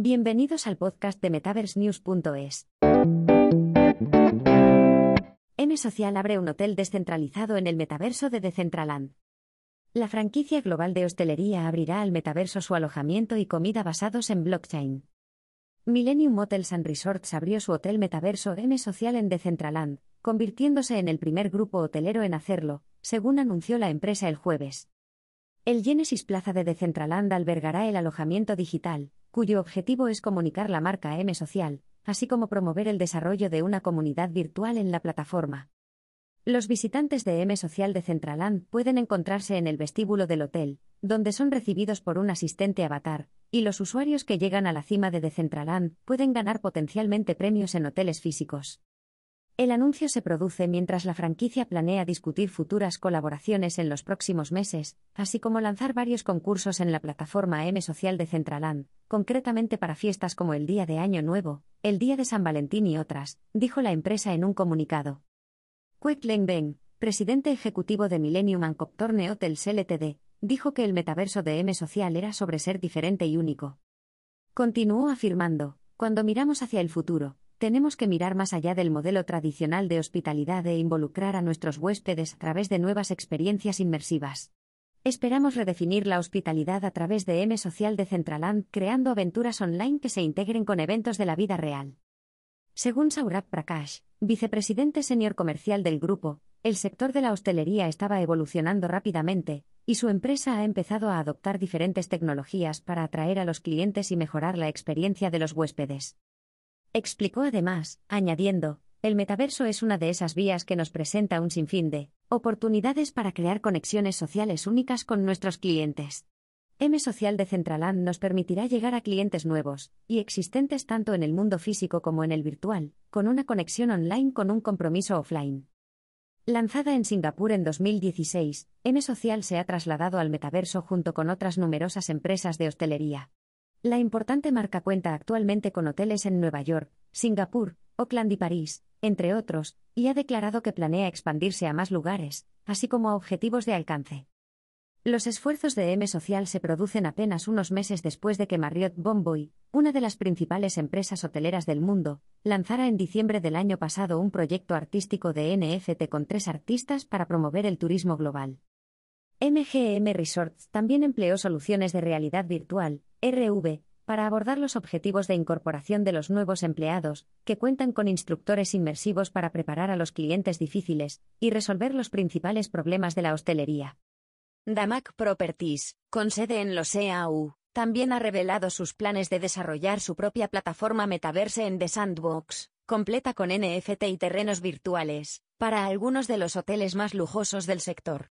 Bienvenidos al podcast de MetaverseNews.es. M Social abre un hotel descentralizado en el metaverso de Decentraland. La franquicia global de hostelería abrirá al metaverso su alojamiento y comida basados en blockchain. Millennium Hotels and Resorts abrió su hotel metaverso M Social en Decentraland, convirtiéndose en el primer grupo hotelero en hacerlo, según anunció la empresa el jueves. El Genesis Plaza de Decentraland albergará el alojamiento digital, cuyo objetivo es comunicar la marca M Social, así como promover el desarrollo de una comunidad virtual en la plataforma. Los visitantes de M Social de Centraland pueden encontrarse en el vestíbulo del hotel, donde son recibidos por un asistente avatar, y los usuarios que llegan a la cima de Decentraland pueden ganar potencialmente premios en hoteles físicos. El anuncio se produce mientras la franquicia planea discutir futuras colaboraciones en los próximos meses, así como lanzar varios concursos en la plataforma M Social de Centraland, concretamente para fiestas como el Día de Año Nuevo, el Día de San Valentín y otras, dijo la empresa en un comunicado. Kwek Leng Beng, presidente ejecutivo de Millennium and Hotels Ltd., dijo que el metaverso de M Social era sobre ser diferente y único. Continuó afirmando, cuando miramos hacia el futuro, tenemos que mirar más allá del modelo tradicional de hospitalidad e involucrar a nuestros huéspedes a través de nuevas experiencias inmersivas. Esperamos redefinir la hospitalidad a través de M Social de Centraland, creando aventuras online que se integren con eventos de la vida real. Según Saurabh Prakash, vicepresidente senior comercial del grupo, el sector de la hostelería estaba evolucionando rápidamente, y su empresa ha empezado a adoptar diferentes tecnologías para atraer a los clientes y mejorar la experiencia de los huéspedes. Explicó además, añadiendo, el metaverso es una de esas vías que nos presenta un sinfín de oportunidades para crear conexiones sociales únicas con nuestros clientes. M Social de Centraland nos permitirá llegar a clientes nuevos y existentes tanto en el mundo físico como en el virtual, con una conexión online con un compromiso offline. Lanzada en Singapur en 2016, M Social se ha trasladado al metaverso junto con otras numerosas empresas de hostelería. La importante marca cuenta actualmente con hoteles en Nueva York, Singapur, Oakland y París, entre otros, y ha declarado que planea expandirse a más lugares, así como a objetivos de alcance. Los esfuerzos de M Social se producen apenas unos meses después de que Marriott Bonvoy, una de las principales empresas hoteleras del mundo, lanzara en diciembre del año pasado un proyecto artístico de NFT con tres artistas para promover el turismo global. MGM Resorts también empleó soluciones de realidad virtual, RV, para abordar los objetivos de incorporación de los nuevos empleados, que cuentan con instructores inmersivos para preparar a los clientes difíciles y resolver los principales problemas de la hostelería. Damac Properties, con sede en los EAU, también ha revelado sus planes de desarrollar su propia plataforma Metaverse en The Sandbox, completa con NFT y terrenos virtuales, para algunos de los hoteles más lujosos del sector.